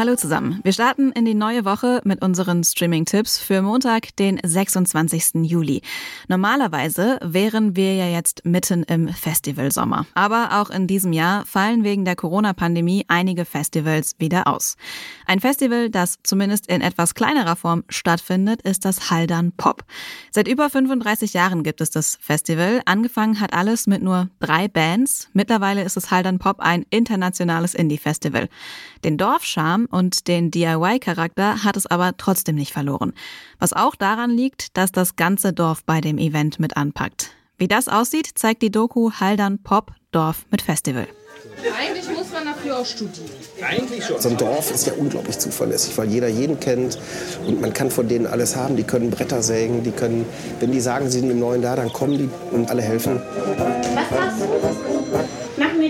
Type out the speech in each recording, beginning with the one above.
Hallo zusammen. Wir starten in die neue Woche mit unseren Streaming-Tipps für Montag, den 26. Juli. Normalerweise wären wir ja jetzt mitten im Festivalsommer. Aber auch in diesem Jahr fallen wegen der Corona-Pandemie einige Festivals wieder aus. Ein Festival, das zumindest in etwas kleinerer Form stattfindet, ist das Haldern Pop. Seit über 35 Jahren gibt es das Festival. Angefangen hat alles mit nur drei Bands. Mittlerweile ist das Haldern Pop ein internationales Indie-Festival. Den Dorfscham und den DIY-Charakter hat es aber trotzdem nicht verloren. Was auch daran liegt, dass das ganze Dorf bei dem Event mit anpackt. Wie das aussieht, zeigt die Doku Haldern Pop Dorf mit Festival. Eigentlich muss man dafür auch studieren. Eigentlich schon. So ein Dorf ist ja unglaublich zuverlässig, weil jeder jeden kennt und man kann von denen alles haben. Die können Bretter sägen, die können, wenn die sagen, sie sind im Neuen da, dann kommen die und alle helfen. Was machst du?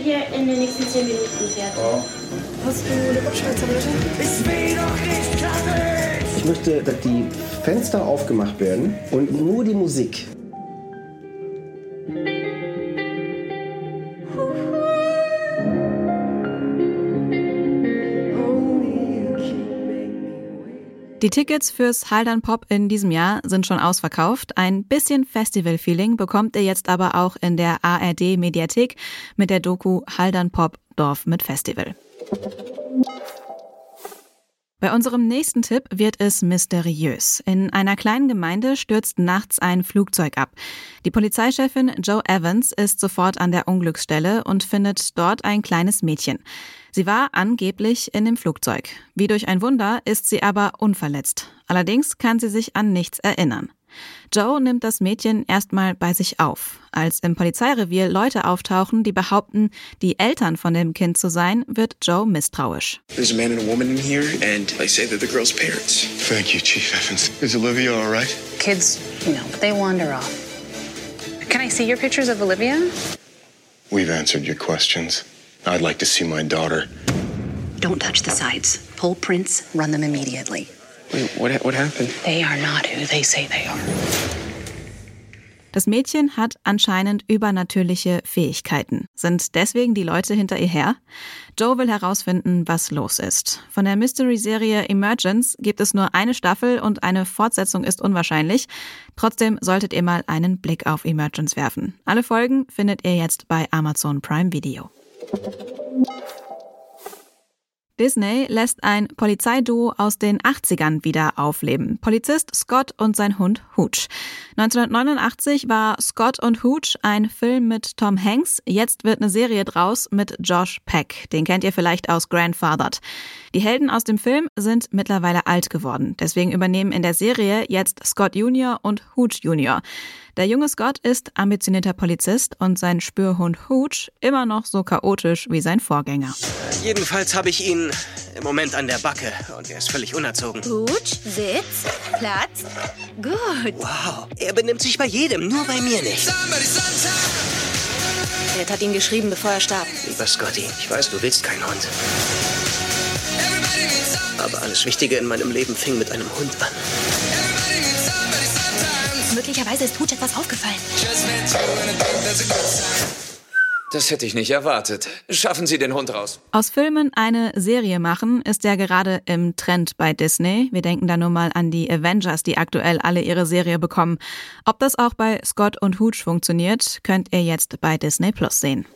Dir in den nächsten zehn Minuten fertig. Ja. Hast du eine Kopfschmerztablette? Ich will doch nicht klappen! Ich möchte, dass die Fenster aufgemacht werden und nur die Musik. Die Tickets fürs Haldern Pop in diesem Jahr sind schon ausverkauft. Ein bisschen Festival-Feeling bekommt ihr jetzt aber auch in der ARD Mediathek mit der Doku Haldern Pop Dorf mit Festival. Bei unserem nächsten Tipp wird es mysteriös. In einer kleinen Gemeinde stürzt nachts ein Flugzeug ab. Die Polizeichefin Joe Evans ist sofort an der Unglücksstelle und findet dort ein kleines Mädchen. Sie war angeblich in dem Flugzeug. Wie durch ein Wunder ist sie aber unverletzt. Allerdings kann sie sich an nichts erinnern. Joe nimmt das Mädchen erstmal bei sich auf. Als im Polizeirevier Leute auftauchen, die behaupten, die Eltern von dem Kind zu sein, wird Joe misstrauisch. There's a man and a woman in here, and they say they're the girl's parents. Thank you, Chief Evans. Is Olivia all right? Kids, you know, they wander off. Can I see your pictures of Olivia? We've answered your questions. I'd like to see my daughter. Don't touch the sides. Pull prints, run them immediately. Wait, what, what happened? They are not who they say they are. Das Mädchen hat anscheinend übernatürliche Fähigkeiten. Sind deswegen die Leute hinter ihr her? Joe will herausfinden, was los ist. Von der Mystery-Serie Emergence gibt es nur eine Staffel und eine Fortsetzung ist unwahrscheinlich. Trotzdem solltet ihr mal einen Blick auf Emergence werfen. Alle Folgen findet ihr jetzt bei Amazon Prime Video. Disney lässt ein Polizeiduo aus den 80ern wieder aufleben. Polizist Scott und sein Hund Hooch. 1989 war Scott und Hooch ein Film mit Tom Hanks. Jetzt wird eine Serie draus mit Josh Peck. Den kennt ihr vielleicht aus Grandfathered. Die Helden aus dem Film sind mittlerweile alt geworden. Deswegen übernehmen in der Serie jetzt Scott Jr. und Hooch Jr. Der junge Scott ist ambitionierter Polizist und sein Spürhund Hooch immer noch so chaotisch wie sein Vorgänger. Jedenfalls habe ich ihn im Moment an der Backe und er ist völlig unerzogen. Hooch, Sitz, Platz. Gut. Wow, er benimmt sich bei jedem, nur bei mir nicht. Ed hat ihn geschrieben, bevor er starb. Lieber Scotty, ich weiß, du willst keinen Hund. Aber alles Wichtige in meinem Leben fing mit einem Hund an. Möglicherweise ist Hooch etwas aufgefallen. Das hätte ich nicht erwartet. Schaffen Sie den Hund raus. Aus Filmen eine Serie machen ist ja gerade im Trend bei Disney. Wir denken da nur mal an die Avengers, die aktuell alle ihre Serie bekommen. Ob das auch bei Scott und Hooch funktioniert, könnt ihr jetzt bei Disney Plus sehen.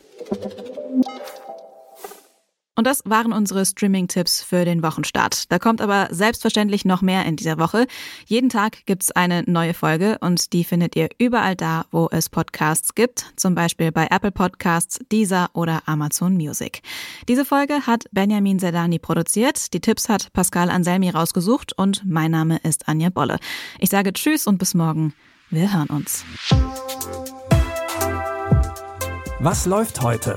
Und das waren unsere Streaming-Tipps für den Wochenstart. Da kommt aber selbstverständlich noch mehr in dieser Woche. Jeden Tag gibt's eine neue Folge und die findet ihr überall da, wo es Podcasts gibt. Zum Beispiel bei Apple Podcasts, Deezer oder Amazon Music. Diese Folge hat Benjamin Zerdani produziert. Die Tipps hat Pascal Anselmi rausgesucht und mein Name ist Anja Bolle. Ich sage Tschüss und bis morgen. Wir hören uns. Was läuft heute?